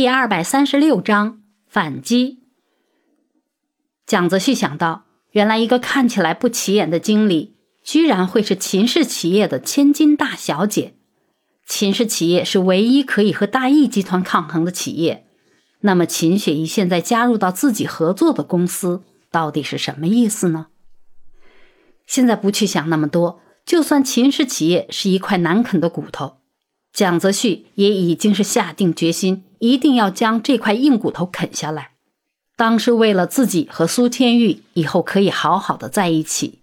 第二百三十六章反击。蒋泽旭想到，原来一个看起来不起眼的经理，居然会是秦氏企业的千金大小姐。秦氏企业是唯一可以和大义集团抗衡的企业。那么，秦雪怡现在加入到自己合作的公司，到底是什么意思呢？现在不去想那么多，就算秦氏企业是一块难啃的骨头，蒋泽旭也已经是下定决心，一定要将这块硬骨头啃下来。当是为了自己和苏千玉以后可以好好的在一起。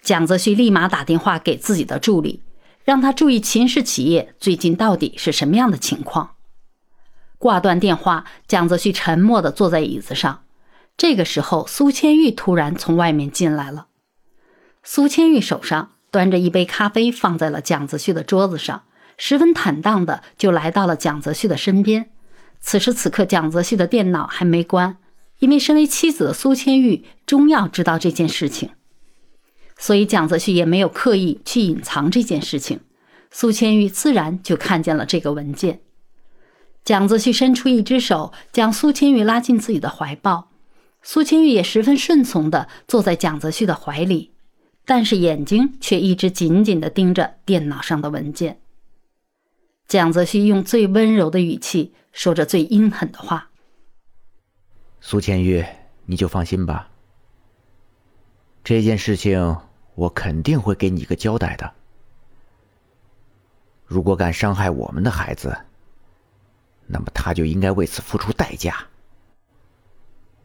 蒋泽旭立马打电话给自己的助理，让他注意秦氏企业最近到底是什么样的情况。挂断电话，蒋泽旭沉默的坐在椅子上。这个时候，苏千玉突然从外面进来了。苏千玉手上端着一杯咖啡，放在了蒋泽旭的桌子上，十分坦荡的就来到了蒋泽旭的身边。此时此刻，蒋泽旭的电脑还没关，因为身为妻子的苏千玉终要知道这件事情，所以蒋泽旭也没有刻意去隐藏这件事情。苏千玉自然就看见了这个文件。蒋泽旭伸出一只手，将苏千玉拉进自己的怀抱。苏千玉也十分顺从的坐在蒋泽旭的怀里，但是眼睛却一直紧紧的盯着电脑上的文件。蒋泽熙用最温柔的语气说着最阴狠的话：“苏千玉，你就放心吧，这件事情我肯定会给你一个交代的。如果敢伤害我们的孩子，那么他就应该为此付出代价。”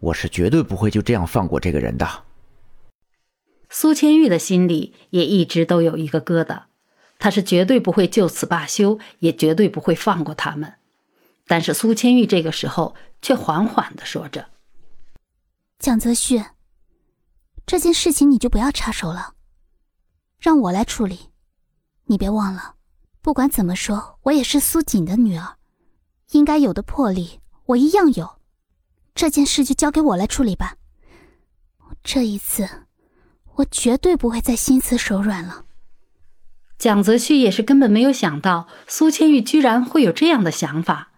我是绝对不会就这样放过这个人的。苏千玉的心里也一直都有一个疙瘩，他是绝对不会就此罢休，也绝对不会放过他们。但是苏千玉这个时候却缓缓的说着：“蒋泽旭，这件事情你就不要插手了，让我来处理。你别忘了，不管怎么说，我也是苏锦的女儿，应该有的魄力我一样有。”这件事就交给我来处理吧。这一次，我绝对不会再心慈手软了。蒋泽旭也是根本没有想到苏千玉居然会有这样的想法。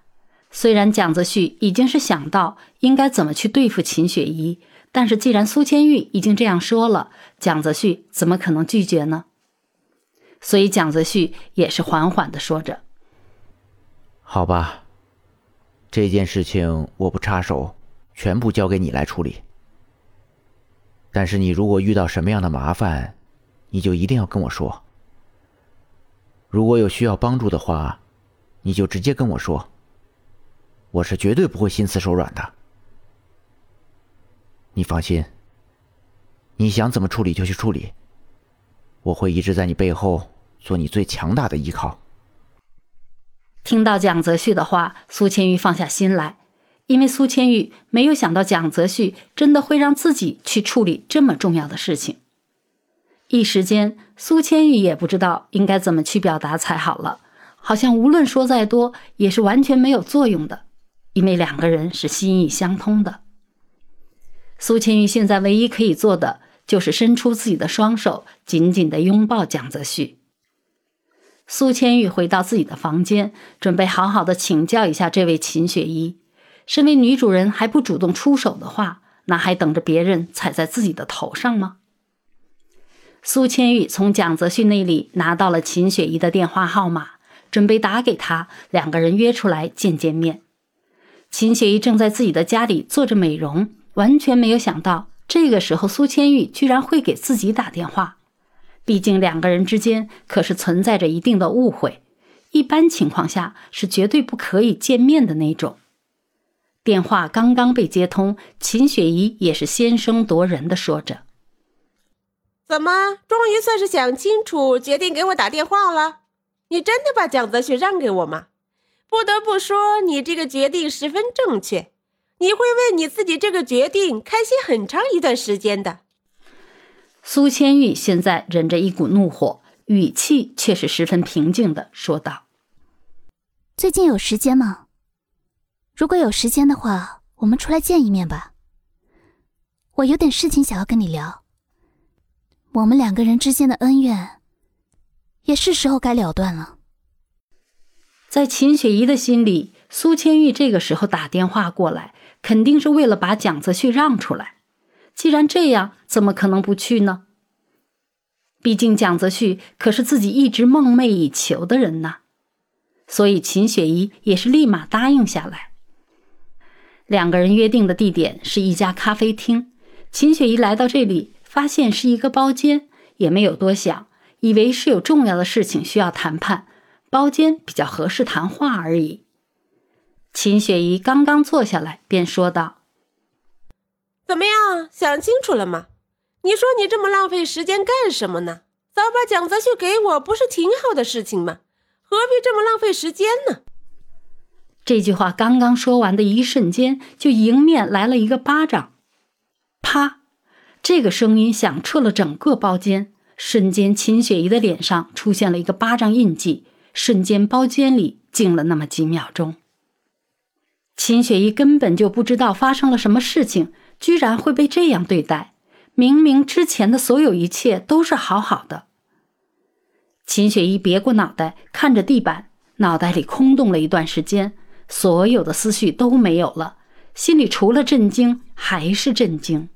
虽然蒋泽旭已经是想到应该怎么去对付秦雪怡，但是既然苏千玉已经这样说了，蒋泽旭怎么可能拒绝呢？所以蒋泽旭也是缓缓的说着：“好吧，这件事情我不插手。”全部交给你来处理。但是你如果遇到什么样的麻烦，你就一定要跟我说。如果有需要帮助的话，你就直接跟我说。我是绝对不会心慈手软的。你放心，你想怎么处理就去处理，我会一直在你背后做你最强大的依靠。听到蒋泽旭的话，苏千玉放下心来。因为苏千玉没有想到蒋泽旭真的会让自己去处理这么重要的事情，一时间苏千玉也不知道应该怎么去表达才好了。好像无论说再多也是完全没有作用的，因为两个人是心意相通的。苏千玉现在唯一可以做的就是伸出自己的双手，紧紧的拥抱蒋泽旭。苏千玉回到自己的房间，准备好好的请教一下这位秦雪依。身为女主人还不主动出手的话，那还等着别人踩在自己的头上吗？苏千玉从蒋泽旭那里拿到了秦雪怡的电话号码，准备打给她，两个人约出来见见面。秦雪怡正在自己的家里做着美容，完全没有想到这个时候苏千玉居然会给自己打电话。毕竟两个人之间可是存在着一定的误会，一般情况下是绝对不可以见面的那种。电话刚刚被接通，秦雪怡也是先声夺人的说着：“怎么，终于算是想清楚，决定给我打电话了？你真的把蒋泽旭让给我吗？不得不说，你这个决定十分正确，你会为你自己这个决定开心很长一段时间的。”苏千玉现在忍着一股怒火，语气却是十分平静的说道：“最近有时间吗？”如果有时间的话，我们出来见一面吧。我有点事情想要跟你聊。我们两个人之间的恩怨，也是时候该了断了。在秦雪怡的心里，苏千玉这个时候打电话过来，肯定是为了把蒋泽旭让出来。既然这样，怎么可能不去呢？毕竟蒋泽旭可是自己一直梦寐以求的人呐。所以秦雪怡也是立马答应下来。两个人约定的地点是一家咖啡厅。秦雪怡来到这里，发现是一个包间，也没有多想，以为是有重要的事情需要谈判，包间比较合适谈话而已。秦雪怡刚刚坐下来，便说道：“怎么样，想清楚了吗？你说你这么浪费时间干什么呢？早把蒋泽旭给我，不是挺好的事情吗？何必这么浪费时间呢？”这句话刚刚说完的一瞬间，就迎面来了一个巴掌，啪！这个声音响彻了整个包间。瞬间，秦雪怡的脸上出现了一个巴掌印记。瞬间，包间里静了那么几秒钟。秦雪怡根本就不知道发生了什么事情，居然会被这样对待。明明之前的所有一切都是好好的。秦雪怡别过脑袋，看着地板，脑袋里空洞了一段时间。所有的思绪都没有了，心里除了震惊还是震惊。